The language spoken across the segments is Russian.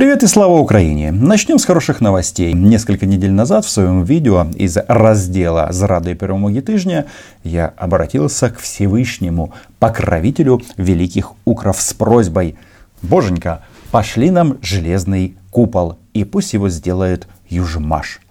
Привет и слава Украине! Начнем с хороших новостей. Несколько недель назад в своем видео из раздела «Зрады перемоги тижня» я обратился к Всевышнему, покровителю великих укров с просьбой «Боженька, пошли нам железный купол, и пусть его сделает Южмаш».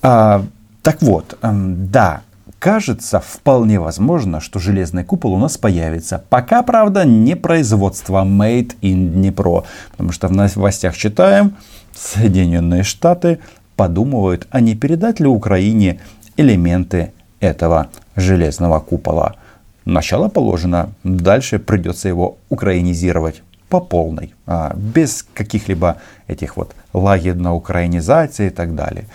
А, так вот, да, кажется вполне возможно, что железный купол у нас появится. Пока, правда, не производство Made in Dnipro. Потому что в новостях читаем, Соединенные Штаты подумывают, а не передать ли Украине элементы этого железного купола. Начало положено, дальше придется его украинизировать по полной, а, без каких-либо этих вот лагерь на украинизации и так далее.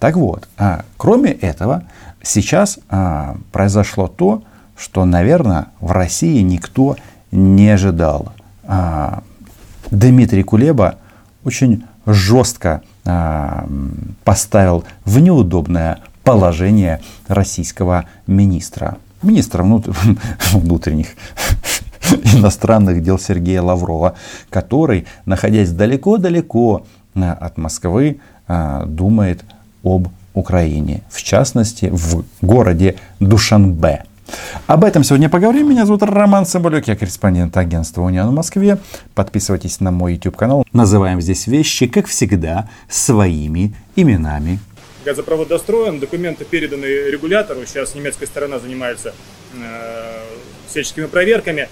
Так вот, а, кроме этого, сейчас а, произошло то, что, наверное, в России никто не ожидал. А, Дмитрий Кулеба очень жестко а, поставил в неудобное положение российского министра. Министра внутренних иностранных дел Сергея Лаврова, который, находясь далеко-далеко от Москвы, думает об Украине, в частности в городе Душанбе. Об этом сегодня поговорим. Меня зовут Роман Соболек, я корреспондент агентства «Униан» в Москве. Подписывайтесь на мой YouTube канал. Называем здесь вещи, как всегда, своими именами. Газопровод достроен, документы переданы регулятору. Сейчас немецкая сторона занимается э, всяческими проверками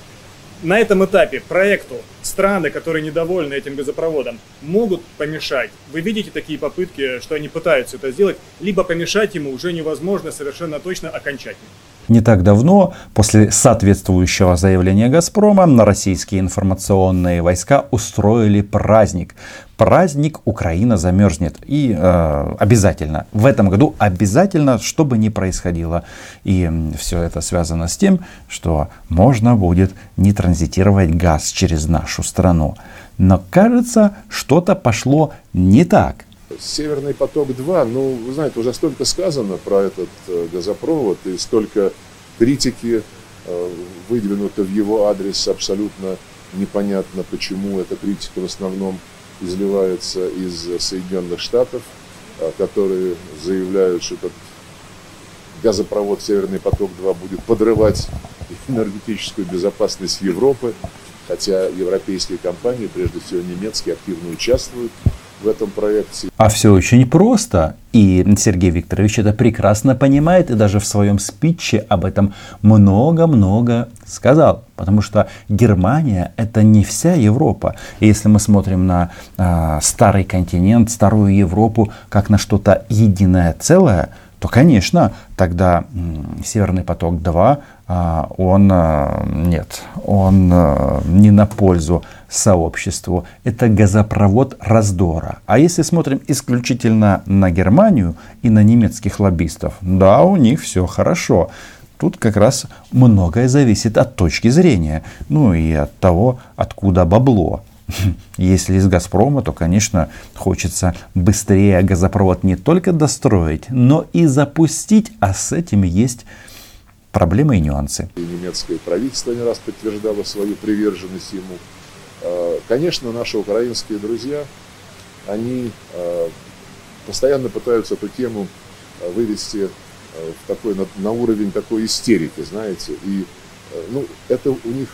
на этом этапе проекту страны, которые недовольны этим газопроводом, могут помешать. Вы видите такие попытки, что они пытаются это сделать, либо помешать ему уже невозможно совершенно точно окончательно. Не так давно, после соответствующего заявления «Газпрома», на российские информационные войска устроили праздник. Праздник «Украина замерзнет». И э, обязательно, в этом году обязательно, что бы ни происходило. И все это связано с тем, что можно будет не транзитировать газ через нашу страну. Но кажется, что-то пошло не так. Северный поток-2, ну, вы знаете, уже столько сказано про этот э, газопровод и столько критики э, выдвинуто в его адрес абсолютно непонятно, почему эта критика в основном изливается из Соединенных Штатов, э, которые заявляют, что этот газопровод Северный поток-2 будет подрывать энергетическую безопасность Европы, хотя европейские компании, прежде всего немецкие, активно участвуют в этом проекте. А все очень просто. И Сергей Викторович это прекрасно понимает и даже в своем спиче об этом много-много сказал. Потому что Германия это не вся Европа. И если мы смотрим на э, старый континент, старую Европу, как на что-то единое целое, то, конечно, тогда Северный поток-2, а, он, а, нет, он а, не на пользу сообществу. Это газопровод раздора. А если смотрим исключительно на Германию и на немецких лоббистов, да, у них все хорошо. Тут как раз многое зависит от точки зрения, ну и от того, откуда бабло. Если из «Газпрома», то, конечно, хочется быстрее газопровод не только достроить, но и запустить, а с этим есть проблемы и нюансы. И немецкое правительство не раз подтверждало свою приверженность ему. А, конечно, наши украинские друзья, они а, постоянно пытаются эту тему а, вывести в такой, на, на уровень такой истерики, знаете. И ну, это у них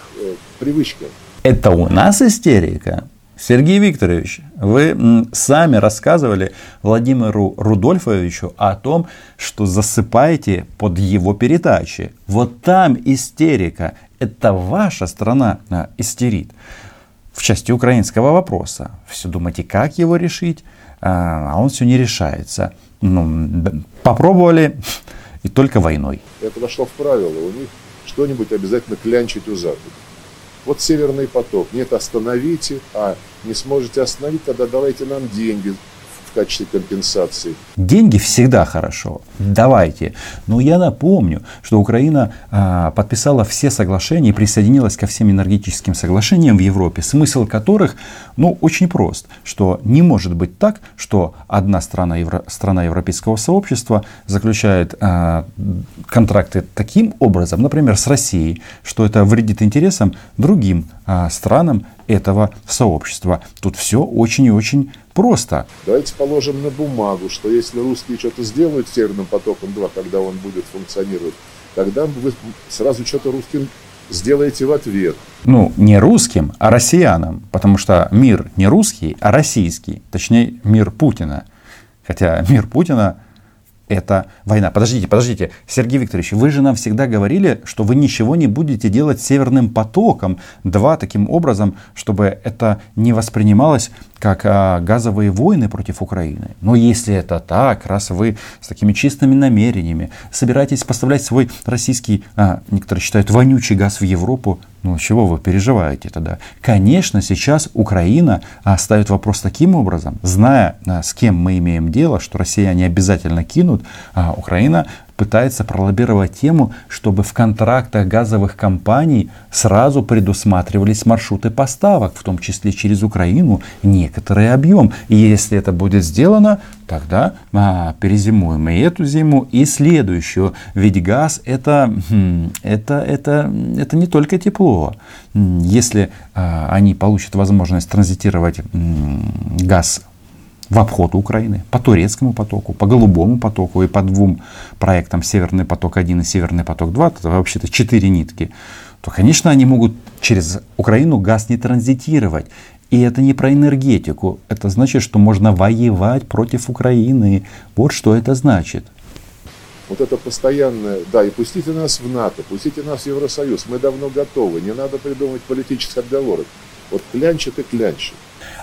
привычка. Это у нас истерика? Сергей Викторович, вы сами рассказывали Владимиру Рудольфовичу о том, что засыпаете под его передачи. Вот там истерика. Это ваша страна а, истерит. В части украинского вопроса. Все думаете, как его решить, а, а он все не решается. Ну, попробовали и только войной. Это вошло в правило. У них что-нибудь обязательно клянчить у Запада. Вот Северный поток. Нет, остановите, а не сможете остановить, тогда давайте нам деньги в качестве компенсации. Деньги всегда хорошо. Давайте. Но я напомню, что Украина а, подписала все соглашения и присоединилась ко всем энергетическим соглашениям в Европе, смысл которых ну, очень прост, что не может быть так, что одна страна, Евро, страна Европейского сообщества заключает а, контракты таким образом, например, с Россией, что это вредит интересам другим а, странам этого сообщества. Тут все очень и очень просто. Давайте положим на бумагу, что если русские что-то сделают с Северным потоком 2, когда он будет функционировать, тогда вы сразу что-то русским сделаете в ответ. Ну, не русским, а россиянам. Потому что мир не русский, а российский. Точнее, мир Путина. Хотя мир Путина это война. Подождите, подождите, Сергей Викторович, вы же нам всегда говорили, что вы ничего не будете делать северным потоком. Два таким образом, чтобы это не воспринималось как а, газовые войны против Украины. Но если это так, раз вы с такими чистыми намерениями собираетесь поставлять свой российский, а, некоторые считают, вонючий газ в Европу, ну чего вы переживаете тогда? Конечно, сейчас Украина а, ставит вопрос таким образом, зная, а, с кем мы имеем дело, что россияне обязательно кинут, а Украина пытается пролоббировать тему, чтобы в контрактах газовых компаний сразу предусматривались маршруты поставок, в том числе через Украину, некоторый объем. И если это будет сделано, тогда а, перезимуем и эту зиму, и следующую. Ведь газ это, хм, это, это, это не только тепло. Если а, они получат возможность транзитировать газ в обход Украины, по турецкому потоку, по голубому потоку и по двум проектам Северный поток-1 и Северный поток-2, это вообще-то четыре нитки, то, конечно, они могут через Украину газ не транзитировать. И это не про энергетику. Это значит, что можно воевать против Украины. Вот что это значит. Вот это постоянное, да, и пустите нас в НАТО, пустите нас в Евросоюз, мы давно готовы, не надо придумывать политических отговорок. Вот клянчит и клянчит.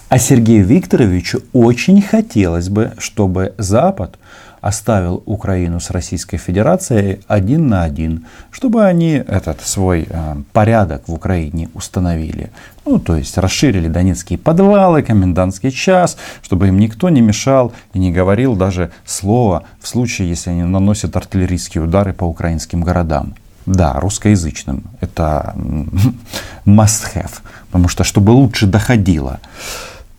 А Сергею Викторовичу очень хотелось бы, чтобы Запад оставил Украину с Российской Федерацией один на один, чтобы они этот свой э, порядок в Украине установили. Ну, то есть расширили донецкие подвалы, комендантский час, чтобы им никто не мешал и не говорил даже слова в случае, если они наносят артиллерийские удары по украинским городам. Да, русскоязычным. Это must have, потому что чтобы лучше доходило.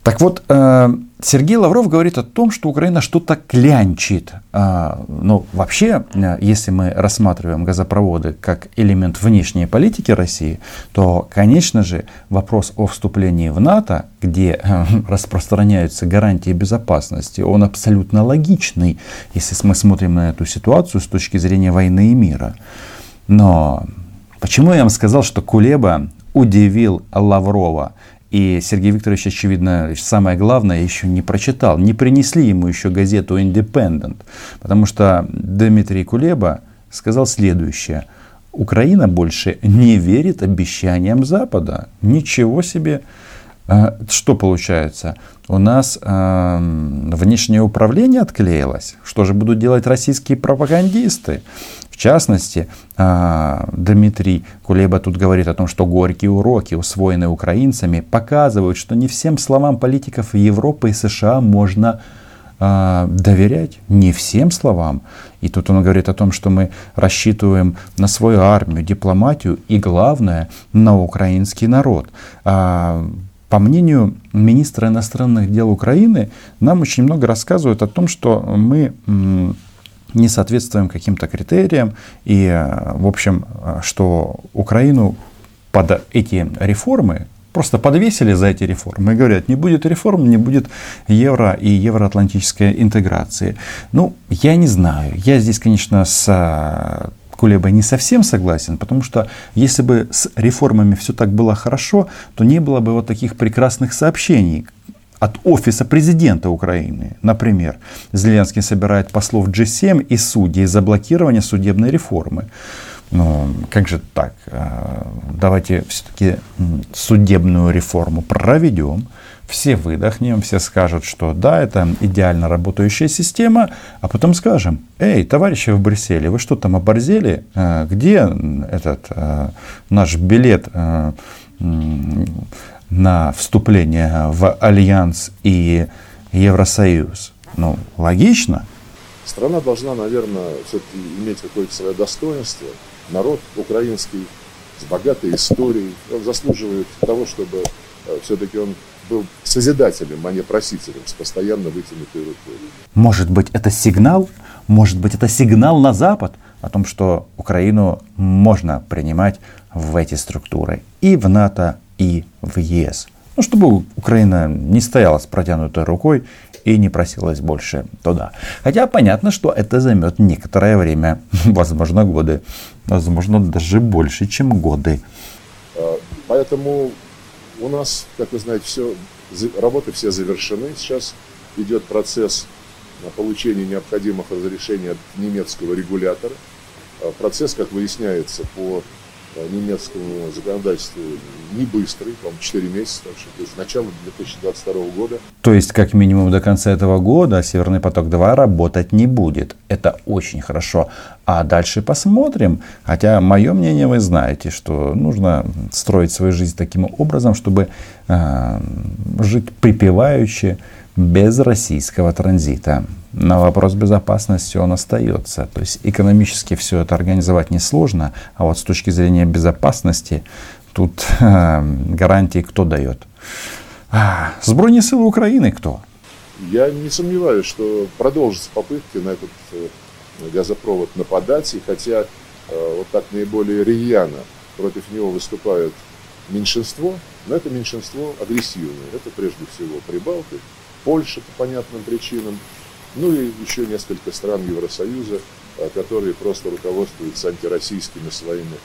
Так вот, э, Сергей Лавров говорит о том, что Украина что-то клянчит. А, ну, вообще, э, если мы рассматриваем газопроводы как элемент внешней политики России, то, конечно же, вопрос о вступлении в НАТО, где э, распространяются гарантии безопасности, он абсолютно логичный, если мы смотрим на эту ситуацию с точки зрения войны и мира. Но почему я вам сказал, что Кулеба удивил Лаврова? И Сергей Викторович, очевидно, самое главное, еще не прочитал. Не принесли ему еще газету Independent. Потому что Дмитрий Кулеба сказал следующее. Украина больше не верит обещаниям Запада. Ничего себе. А, что получается? У нас э, внешнее управление отклеилось. Что же будут делать российские пропагандисты? частности, а, Дмитрий Кулеба тут говорит о том, что горькие уроки, усвоенные украинцами, показывают, что не всем словам политиков Европы и США можно а, доверять не всем словам. И тут он говорит о том, что мы рассчитываем на свою армию, дипломатию и, главное, на украинский народ. А, по мнению министра иностранных дел Украины, нам очень много рассказывают о том, что мы не соответствуем каким-то критериям, и, в общем, что Украину под эти реформы просто подвесили за эти реформы и говорят, не будет реформ, не будет евро и евроатлантической интеграции. Ну, я не знаю. Я здесь, конечно, с Кулебой не совсем согласен, потому что если бы с реформами все так было хорошо, то не было бы вот таких прекрасных сообщений, от офиса президента Украины. Например, Зеленский собирает послов G7 и судей за блокирование судебной реформы. Ну, как же так? А, давайте все-таки судебную реформу проведем, все выдохнем, все скажут, что да, это идеально работающая система, а потом скажем, эй, товарищи в Брюсселе, вы что там оборзели? А, где этот а, наш билет на вступление в Альянс и Евросоюз. Ну, логично. Страна должна, наверное, все-таки иметь какое-то свое достоинство. Народ украинский с богатой историей, он заслуживает того, чтобы э, все-таки он был созидателем, а не просителем, с постоянно вытянутой рукой. Может быть, это сигнал? Может быть, это сигнал на Запад о том, что Украину можно принимать в эти структуры и в НАТО, и в ЕС. Ну, чтобы Украина не стояла с протянутой рукой и не просилась больше туда. Хотя понятно, что это займет некоторое время, возможно, годы, возможно, даже больше, чем годы. А, поэтому у нас, как вы знаете, все, работы все завершены. Сейчас идет процесс получения необходимых разрешений от немецкого регулятора. А, процесс, как выясняется, по Э, немецкому законодательству не быстрый, по 4 месяца, так что то есть начало 2022 года. То есть как минимум до конца этого года Северный поток-2 работать не будет. Это очень хорошо. А дальше посмотрим. Хотя мое мнение вы знаете, что нужно строить свою жизнь таким образом, чтобы э, жить припеваючи, без российского транзита. На вопрос безопасности он остается. То есть экономически все это организовать несложно, а вот с точки зрения безопасности тут э, гарантии кто дает? А, Збройные силы Украины кто? Я не сомневаюсь, что продолжатся попытки на этот э, газопровод нападать, и хотя э, вот так наиболее рьяно против него выступает меньшинство, но это меньшинство агрессивное. Это прежде всего прибалты, Польша по понятным причинам, ну и еще несколько стран Евросоюза, э, которые просто руководствуются антироссийскими своими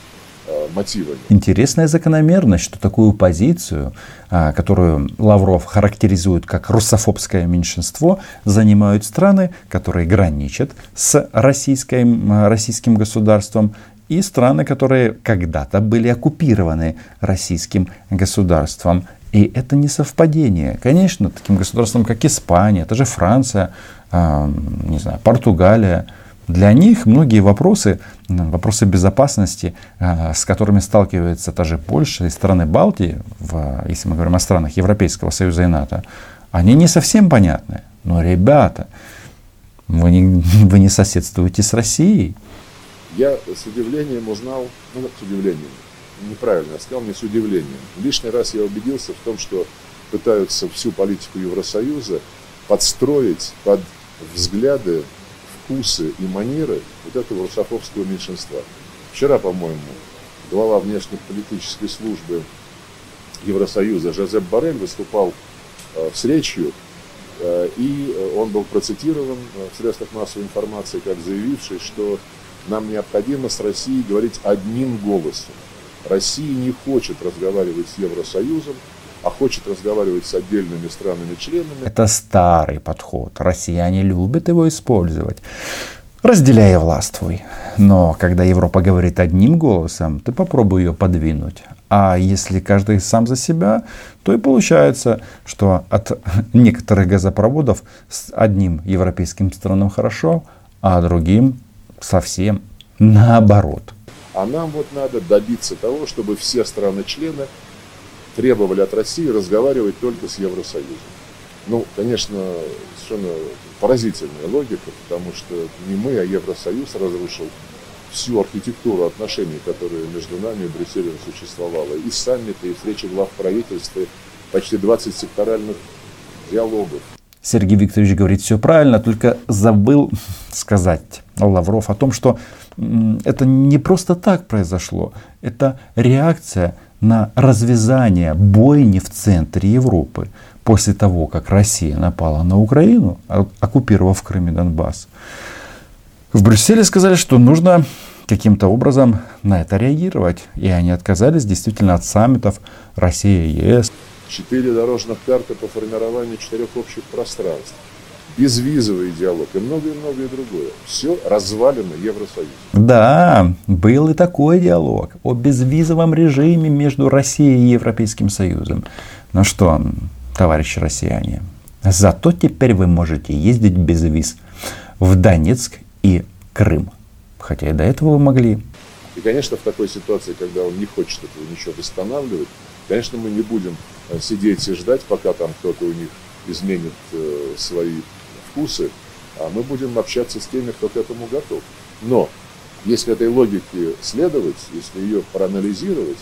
э, мотивами. Интересная закономерность, что такую позицию, а, которую Лавров характеризует как русофобское меньшинство, занимают страны, которые граничат с российским, российским государством и страны, которые когда-то были оккупированы российским государством. И это не совпадение. Конечно, таким государствам, как Испания, это же Франция, э, не знаю, Португалия, для них многие вопросы, вопросы безопасности, э, с которыми сталкивается та же Польша и страны Балтии, в, если мы говорим о странах Европейского Союза и НАТО, они не совсем понятны. Но, ребята, вы не, вы не соседствуете с Россией. Я с удивлением узнал, ну, с удивлением, неправильно я сказал, не с удивлением. Лишний раз я убедился в том, что пытаются всю политику Евросоюза подстроить под взгляды, вкусы и манеры вот этого русофобского меньшинства. Вчера, по-моему, глава внешнеполитической службы Евросоюза Жозеп Барель выступал э, с речью, э, и он был процитирован в средствах массовой информации как заявивший, что нам необходимо с Россией говорить одним голосом. Россия не хочет разговаривать с Евросоюзом, а хочет разговаривать с отдельными странами-членами. Это старый подход. Россияне любят его использовать. Разделяй властвуй. Но когда Европа говорит одним голосом, ты попробуй ее подвинуть. А если каждый сам за себя, то и получается, что от некоторых газопроводов с одним европейским странам хорошо, а другим совсем наоборот. А нам вот надо добиться того, чтобы все страны-члены требовали от России разговаривать только с Евросоюзом. Ну, конечно, совершенно поразительная логика, потому что не мы, а Евросоюз разрушил всю архитектуру отношений, которые между нами и Брюсселем существовала. И саммиты, и встречи глав правительства, почти 20 секторальных диалогов. Сергей Викторович говорит все правильно, только забыл сказать Лавров о том, что это не просто так произошло. Это реакция на развязание бойни в центре Европы после того, как Россия напала на Украину, оккупировав Крым и Донбасс. В Брюсселе сказали, что нужно каким-то образом на это реагировать. И они отказались действительно от саммитов Россия и ЕС. Четыре дорожных карты по формированию четырех общих пространств безвизовый диалог и многое-многое другое. Все развалено Евросоюзом. Да, был и такой диалог о безвизовом режиме между Россией и Европейским Союзом. Ну что, товарищи россияне, зато теперь вы можете ездить без виз в Донецк и Крым. Хотя и до этого вы могли. И, конечно, в такой ситуации, когда он не хочет этого ничего восстанавливать, конечно, мы не будем э, сидеть и ждать, пока там кто-то у них изменит э, свои вкусы, а мы будем общаться с теми, кто к этому готов. Но если этой логике следовать, если ее проанализировать,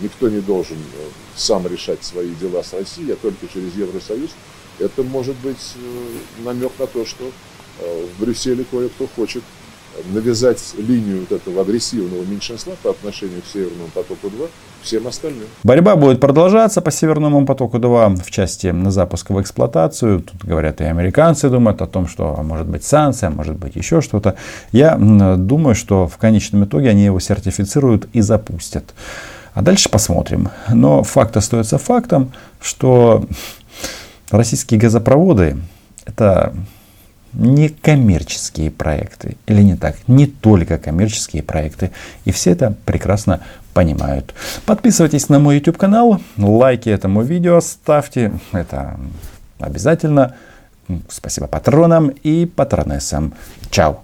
никто не должен э, сам решать свои дела с Россией, а только через Евросоюз, это может быть э, намек на то, что э, в Брюсселе кое-кто хочет навязать линию вот этого агрессивного меньшинства по отношению к Северному потоку-2 всем остальным. Борьба будет продолжаться по Северному потоку-2 в части запуска в эксплуатацию. Тут говорят и американцы думают о том, что может быть санкция, может быть еще что-то. Я думаю, что в конечном итоге они его сертифицируют и запустят. А дальше посмотрим. Но факт остается фактом, что российские газопроводы это не коммерческие проекты. Или не так, не только коммерческие проекты. И все это прекрасно понимают. Подписывайтесь на мой YouTube канал, лайки этому видео ставьте. Это обязательно. Спасибо патронам и патронессам. Чао.